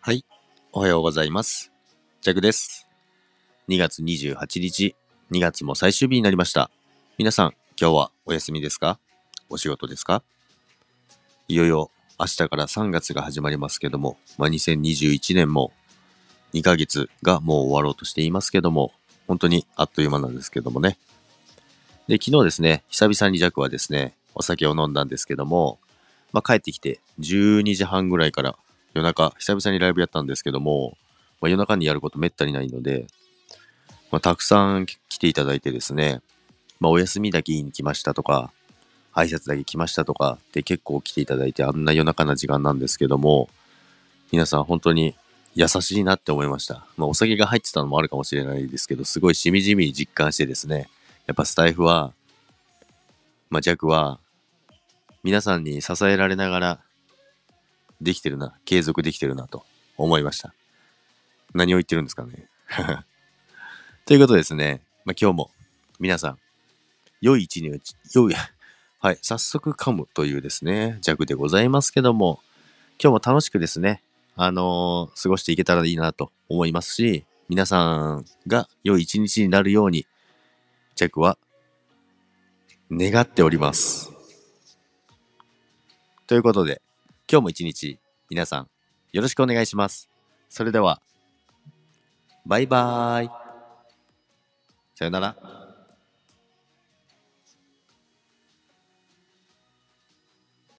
はい。おはようございます。ジャクです。2月28日、2月も最終日になりました。皆さん、今日はお休みですか？お仕事ですか？いよいよ明日から3月が始まりますけども、まあ、2021年も2ヶ月がもう終わろうとしていますけども、本当にあっという間なんですけどもね。で、昨日ですね、久々にジャクはですね、お酒を飲んだんですけども、まあ、帰ってきて12時半ぐらいから夜中、久々にライブやったんですけども、まあ、夜中にやることめったにないので、まあ、たくさん来ていただいてですね、まあ、お休みだけ言いに来ましたとか、挨拶だけ来ましたとかって結構来ていただいて、あんな夜中な時間なんですけども、皆さん本当に優しいなって思いました。まあ、お酒が入ってたのもあるかもしれないですけど、すごいしみじみ実感してですね、やっぱスタイフは、まあ、弱は、皆さんに支えられながらできてるな、継続できてるなと思いました。何を言ってるんですかね。ということですね、まあ、今日も皆さん、良い一日、良い、はい、早速噛むというですね、弱でございますけども、今日も楽しくですね、あのー過ごしていけたらいいなと思いますし、皆さんが良い一日になるように、弱は願っております。ということで、今日も一日、皆さん、よろしくお願いします。それでは、バイバーイ。さよなら。